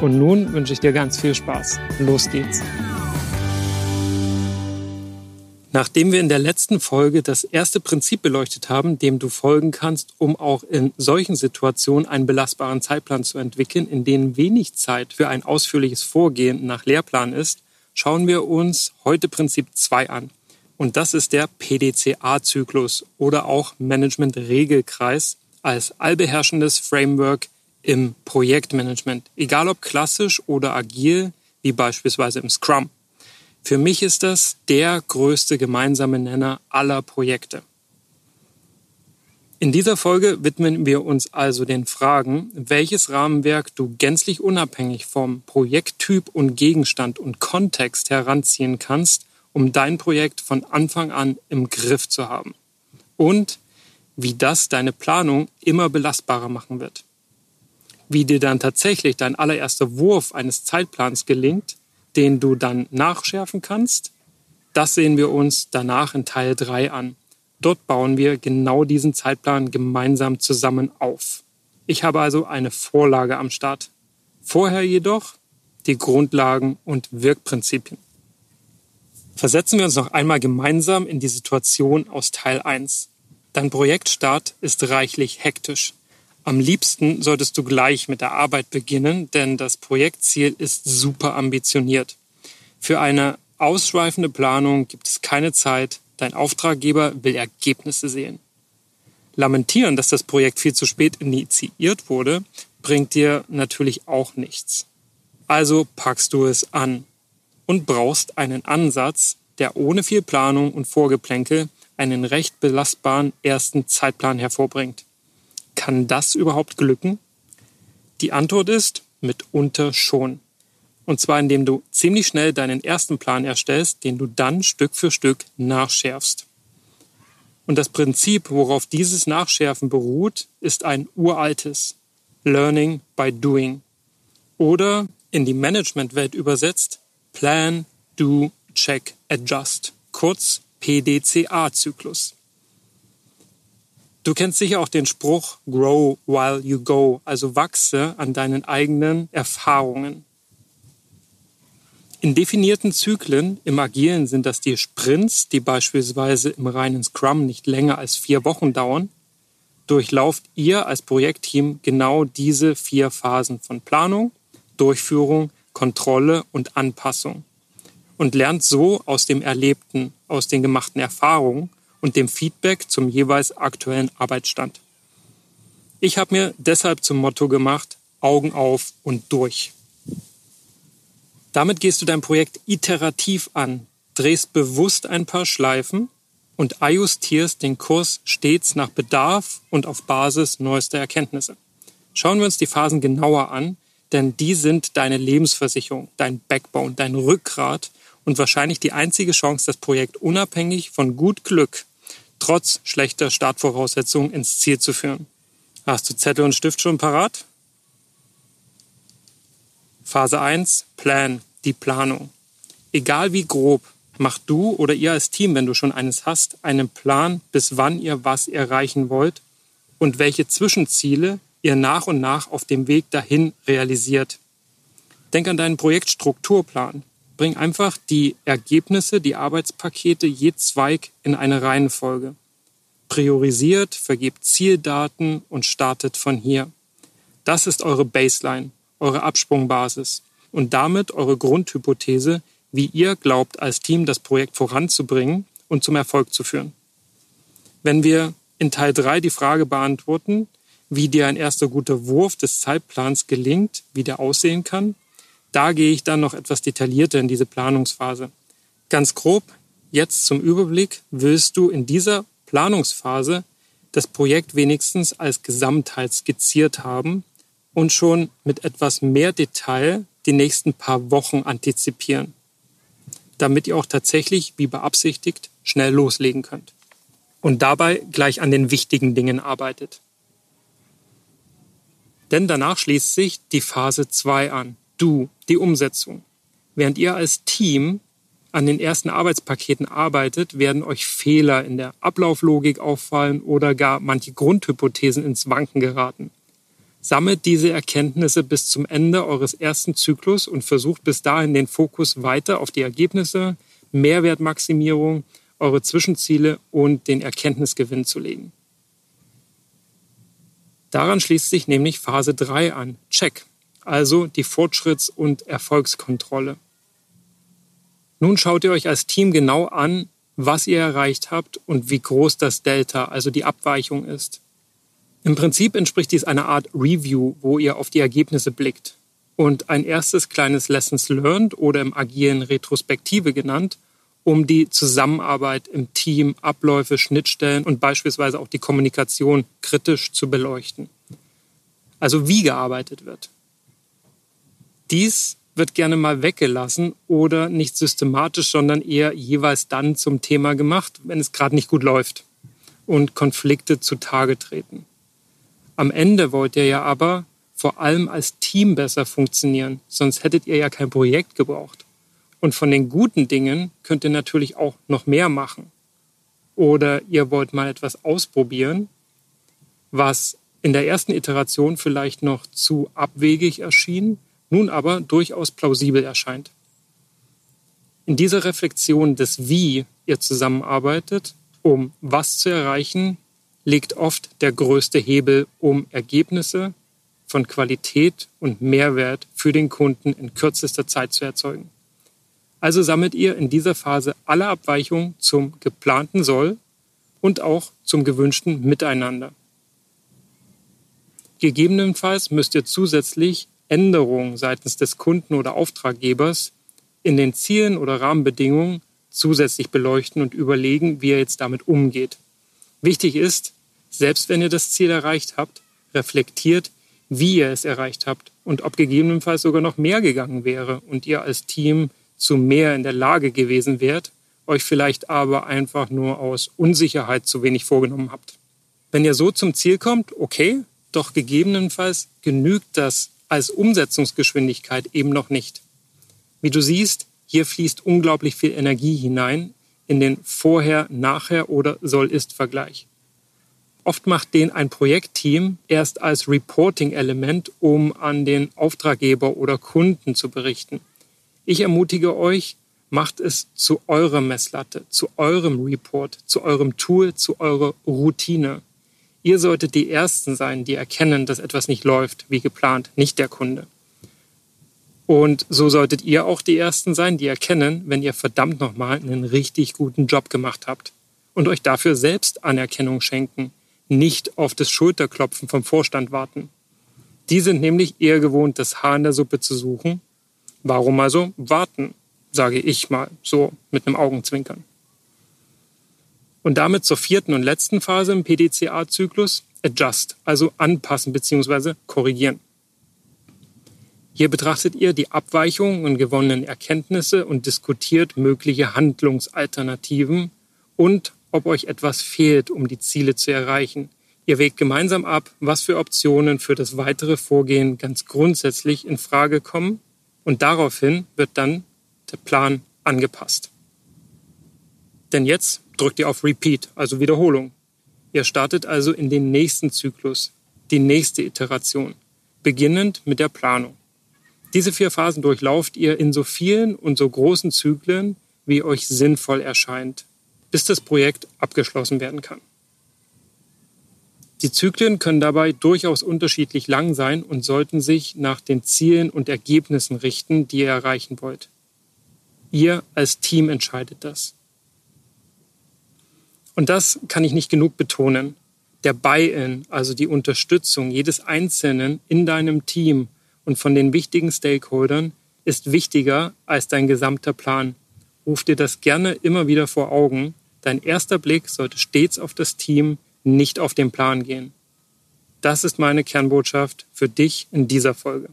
Und nun wünsche ich dir ganz viel Spaß. Los geht's. Nachdem wir in der letzten Folge das erste Prinzip beleuchtet haben, dem du folgen kannst, um auch in solchen Situationen einen belastbaren Zeitplan zu entwickeln, in denen wenig Zeit für ein ausführliches Vorgehen nach Lehrplan ist, schauen wir uns heute Prinzip 2 an. Und das ist der PDCA-Zyklus oder auch Management-Regelkreis als allbeherrschendes Framework im Projektmanagement, egal ob klassisch oder agil, wie beispielsweise im Scrum. Für mich ist das der größte gemeinsame Nenner aller Projekte. In dieser Folge widmen wir uns also den Fragen, welches Rahmenwerk du gänzlich unabhängig vom Projekttyp und Gegenstand und Kontext heranziehen kannst, um dein Projekt von Anfang an im Griff zu haben. Und wie das deine Planung immer belastbarer machen wird. Wie dir dann tatsächlich dein allererster Wurf eines Zeitplans gelingt, den du dann nachschärfen kannst, das sehen wir uns danach in Teil 3 an. Dort bauen wir genau diesen Zeitplan gemeinsam zusammen auf. Ich habe also eine Vorlage am Start. Vorher jedoch die Grundlagen und Wirkprinzipien. Versetzen wir uns noch einmal gemeinsam in die Situation aus Teil 1. Dein Projektstart ist reichlich hektisch. Am liebsten solltest du gleich mit der Arbeit beginnen, denn das Projektziel ist super ambitioniert. Für eine ausschweifende Planung gibt es keine Zeit. Dein Auftraggeber will Ergebnisse sehen. Lamentieren, dass das Projekt viel zu spät initiiert wurde, bringt dir natürlich auch nichts. Also packst du es an und brauchst einen Ansatz, der ohne viel Planung und Vorgeplänkel einen recht belastbaren ersten Zeitplan hervorbringt. Kann das überhaupt glücken? Die Antwort ist mitunter schon. Und zwar indem du ziemlich schnell deinen ersten Plan erstellst, den du dann Stück für Stück nachschärfst. Und das Prinzip, worauf dieses Nachschärfen beruht, ist ein uraltes Learning by Doing. Oder in die Managementwelt übersetzt Plan, Do, Check, Adjust, kurz PDCA-Zyklus. Du kennst sicher auch den Spruch Grow while you go, also wachse an deinen eigenen Erfahrungen. In definierten Zyklen im Agilen sind das die Sprints, die beispielsweise im reinen Scrum nicht länger als vier Wochen dauern. Durchlauft ihr als Projektteam genau diese vier Phasen von Planung, Durchführung, Kontrolle und Anpassung und lernt so aus dem Erlebten, aus den gemachten Erfahrungen und dem Feedback zum jeweils aktuellen Arbeitsstand. Ich habe mir deshalb zum Motto gemacht, Augen auf und durch. Damit gehst du dein Projekt iterativ an, drehst bewusst ein paar Schleifen und ajustierst den Kurs stets nach Bedarf und auf Basis neuester Erkenntnisse. Schauen wir uns die Phasen genauer an, denn die sind deine Lebensversicherung, dein Backbone, dein Rückgrat und wahrscheinlich die einzige Chance, das Projekt unabhängig von gut Glück trotz schlechter Startvoraussetzungen ins Ziel zu führen. Hast du Zettel und Stift schon parat? Phase 1, Plan, die Planung. Egal wie grob, macht du oder ihr als Team, wenn du schon eines hast, einen Plan, bis wann ihr was erreichen wollt und welche Zwischenziele ihr nach und nach auf dem Weg dahin realisiert. Denk an deinen Projektstrukturplan. Bring einfach die Ergebnisse, die Arbeitspakete je Zweig in eine Reihenfolge. Priorisiert, vergebt Zieldaten und startet von hier. Das ist eure Baseline. eure Absprungbasis und damit eure Grundhypothese, wie ihr glaubt, als Team das Projekt voranzubringen und zum Erfolg zu führen. Wenn wir in Teil 3 die Frage beantworten, wie dir ein erster guter Wurf des Zeitplans gelingt, wie der aussehen kann, da gehe ich dann noch etwas detaillierter in diese Planungsphase. Ganz grob, jetzt zum Überblick, willst du in dieser Planungsphase das Projekt wenigstens als Gesamtheit skizziert haben und schon mit etwas mehr Detail die nächsten paar Wochen antizipieren, damit ihr auch tatsächlich, wie beabsichtigt, schnell loslegen könnt und dabei gleich an den wichtigen Dingen arbeitet. Denn danach schließt sich die Phase 2 an, du, die Umsetzung. Während ihr als Team an den ersten Arbeitspaketen arbeitet, werden euch Fehler in der Ablauflogik auffallen oder gar manche Grundhypothesen ins Wanken geraten. Sammelt diese Erkenntnisse bis zum Ende eures ersten Zyklus und versucht bis dahin den Fokus weiter auf die Ergebnisse, Mehrwertmaximierung, eure Zwischenziele und den Erkenntnisgewinn zu legen. Daran schließt sich nämlich Phase 3 an, Check, also die Fortschritts- und Erfolgskontrolle. Nun schaut ihr euch als Team genau an, was ihr erreicht habt und wie groß das Delta, also die Abweichung ist. Im Prinzip entspricht dies einer Art Review, wo ihr auf die Ergebnisse blickt. Und ein erstes kleines Lessons Learned oder im agilen Retrospektive genannt, um die Zusammenarbeit im Team, Abläufe, Schnittstellen und beispielsweise auch die Kommunikation kritisch zu beleuchten. Also wie gearbeitet wird. Dies wird gerne mal weggelassen oder nicht systematisch, sondern eher jeweils dann zum Thema gemacht, wenn es gerade nicht gut läuft und Konflikte zutage treten. Am Ende wollt ihr ja aber vor allem als Team besser funktionieren, sonst hättet ihr ja kein Projekt gebraucht. Und von den guten Dingen könnt ihr natürlich auch noch mehr machen. Oder ihr wollt mal etwas ausprobieren, was in der ersten Iteration vielleicht noch zu abwegig erschien, nun aber durchaus plausibel erscheint. In dieser Reflexion des Wie ihr zusammenarbeitet, um was zu erreichen, liegt oft der größte Hebel, um Ergebnisse von Qualität und Mehrwert für den Kunden in kürzester Zeit zu erzeugen. Also sammelt ihr in dieser Phase alle Abweichungen zum geplanten Soll und auch zum gewünschten Miteinander. Gegebenenfalls müsst ihr zusätzlich Änderungen seitens des Kunden oder Auftraggebers in den Zielen oder Rahmenbedingungen zusätzlich beleuchten und überlegen, wie ihr jetzt damit umgeht. Wichtig ist, selbst wenn ihr das Ziel erreicht habt, reflektiert, wie ihr es erreicht habt und ob gegebenenfalls sogar noch mehr gegangen wäre und ihr als Team zu mehr in der Lage gewesen wärt, euch vielleicht aber einfach nur aus Unsicherheit zu wenig vorgenommen habt. Wenn ihr so zum Ziel kommt, okay, doch gegebenenfalls genügt das als Umsetzungsgeschwindigkeit eben noch nicht. Wie du siehst, hier fließt unglaublich viel Energie hinein in den Vorher-, Nachher- oder Soll-Ist-Vergleich. Oft macht den ein Projektteam erst als Reporting-Element, um an den Auftraggeber oder Kunden zu berichten. Ich ermutige euch, macht es zu eurer Messlatte, zu eurem Report, zu eurem Tool, zu eurer Routine. Ihr solltet die Ersten sein, die erkennen, dass etwas nicht läuft wie geplant, nicht der Kunde. Und so solltet ihr auch die Ersten sein, die erkennen, wenn ihr verdammt nochmal einen richtig guten Job gemacht habt. Und euch dafür selbst Anerkennung schenken, nicht auf das Schulterklopfen vom Vorstand warten. Die sind nämlich eher gewohnt, das Haar in der Suppe zu suchen. Warum also warten, sage ich mal so mit einem Augenzwinkern. Und damit zur vierten und letzten Phase im PDCA-Zyklus, Adjust, also anpassen bzw. korrigieren. Hier betrachtet ihr die Abweichungen und gewonnenen Erkenntnisse und diskutiert mögliche Handlungsalternativen und ob euch etwas fehlt, um die Ziele zu erreichen. Ihr wägt gemeinsam ab, was für Optionen für das weitere Vorgehen ganz grundsätzlich in Frage kommen und daraufhin wird dann der Plan angepasst. Denn jetzt drückt ihr auf Repeat, also Wiederholung. Ihr startet also in den nächsten Zyklus, die nächste Iteration, beginnend mit der Planung. Diese vier Phasen durchlauft ihr in so vielen und so großen Zyklen, wie euch sinnvoll erscheint, bis das Projekt abgeschlossen werden kann. Die Zyklen können dabei durchaus unterschiedlich lang sein und sollten sich nach den Zielen und Ergebnissen richten, die ihr erreichen wollt. Ihr als Team entscheidet das. Und das kann ich nicht genug betonen. Der Buy-in, also die Unterstützung jedes Einzelnen in deinem Team und von den wichtigen Stakeholdern, ist wichtiger als dein gesamter Plan. Ruf dir das gerne immer wieder vor Augen. Dein erster Blick sollte stets auf das Team, nicht auf den Plan gehen. Das ist meine Kernbotschaft für dich in dieser Folge.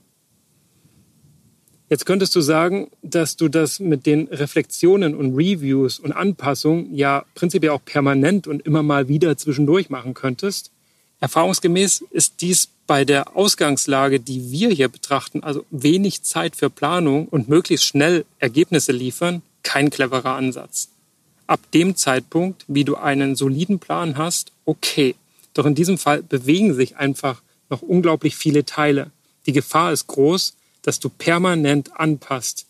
Jetzt könntest du sagen, dass du das mit den Reflexionen und Reviews und Anpassungen ja prinzipiell auch permanent und immer mal wieder zwischendurch machen könntest. Erfahrungsgemäß ist dies bei der Ausgangslage, die wir hier betrachten, also wenig Zeit für Planung und möglichst schnell Ergebnisse liefern, kein cleverer Ansatz. Ab dem Zeitpunkt, wie du einen soliden Plan hast, okay. Doch in diesem Fall bewegen sich einfach noch unglaublich viele Teile. Die Gefahr ist groß, dass du permanent anpasst.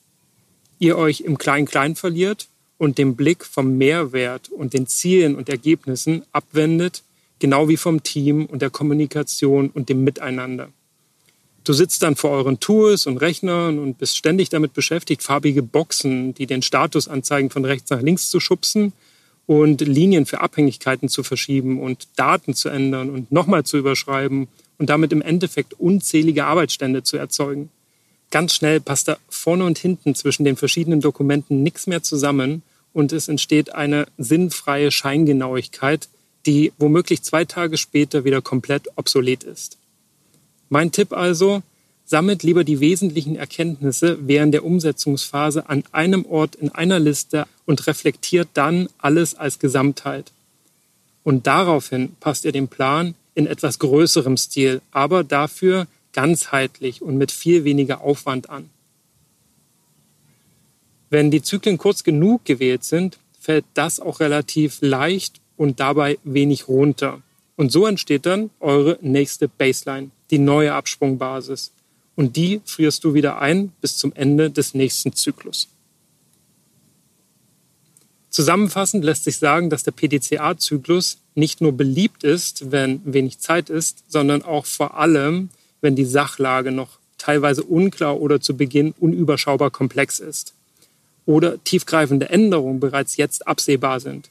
Ihr euch im Klein-Klein verliert und den Blick vom Mehrwert und den Zielen und Ergebnissen abwendet, genau wie vom Team und der Kommunikation und dem Miteinander. Du sitzt dann vor euren Tools und Rechnern und bist ständig damit beschäftigt, farbige Boxen, die den Status anzeigen, von rechts nach links zu schubsen und Linien für Abhängigkeiten zu verschieben und Daten zu ändern und nochmal zu überschreiben und damit im Endeffekt unzählige Arbeitsstände zu erzeugen ganz schnell passt da vorne und hinten zwischen den verschiedenen Dokumenten nichts mehr zusammen und es entsteht eine sinnfreie Scheingenauigkeit, die womöglich zwei Tage später wieder komplett obsolet ist. Mein Tipp also, sammelt lieber die wesentlichen Erkenntnisse während der Umsetzungsphase an einem Ort in einer Liste und reflektiert dann alles als Gesamtheit. Und daraufhin passt ihr den Plan in etwas größerem Stil, aber dafür ganzheitlich und mit viel weniger Aufwand an. Wenn die Zyklen kurz genug gewählt sind, fällt das auch relativ leicht und dabei wenig runter. Und so entsteht dann eure nächste Baseline, die neue Absprungbasis. Und die frierst du wieder ein bis zum Ende des nächsten Zyklus. Zusammenfassend lässt sich sagen, dass der PDCA-Zyklus nicht nur beliebt ist, wenn wenig Zeit ist, sondern auch vor allem, wenn die Sachlage noch teilweise unklar oder zu Beginn unüberschaubar komplex ist oder tiefgreifende Änderungen bereits jetzt absehbar sind.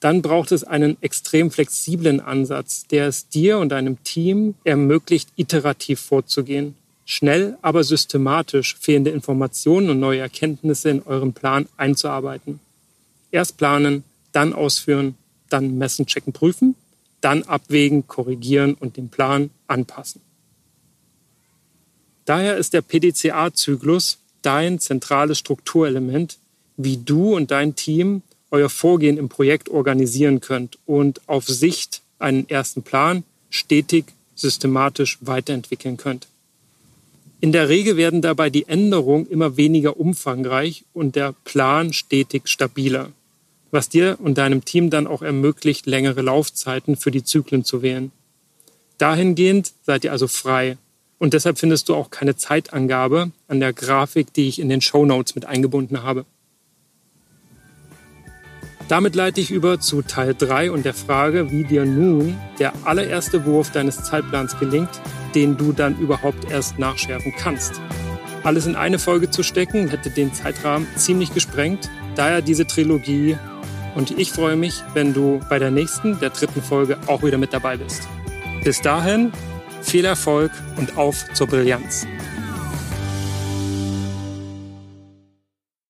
Dann braucht es einen extrem flexiblen Ansatz, der es dir und deinem Team ermöglicht, iterativ vorzugehen, schnell, aber systematisch fehlende Informationen und neue Erkenntnisse in euren Plan einzuarbeiten. Erst planen, dann ausführen, dann messen, checken, prüfen, dann abwägen, korrigieren und den Plan anpassen. Daher ist der PDCA-Zyklus dein zentrales Strukturelement, wie du und dein Team euer Vorgehen im Projekt organisieren könnt und auf Sicht einen ersten Plan stetig systematisch weiterentwickeln könnt. In der Regel werden dabei die Änderungen immer weniger umfangreich und der Plan stetig stabiler, was dir und deinem Team dann auch ermöglicht, längere Laufzeiten für die Zyklen zu wählen. Dahingehend seid ihr also frei und deshalb findest du auch keine Zeitangabe an der Grafik, die ich in den Show Notes mit eingebunden habe. Damit leite ich über zu Teil 3 und der Frage, wie dir nun der allererste Wurf deines Zeitplans gelingt, den du dann überhaupt erst nachschärfen kannst. Alles in eine Folge zu stecken, hätte den Zeitrahmen ziemlich gesprengt. Daher diese Trilogie. Und ich freue mich, wenn du bei der nächsten, der dritten Folge auch wieder mit dabei bist. Bis dahin, viel Erfolg und auf zur Brillanz.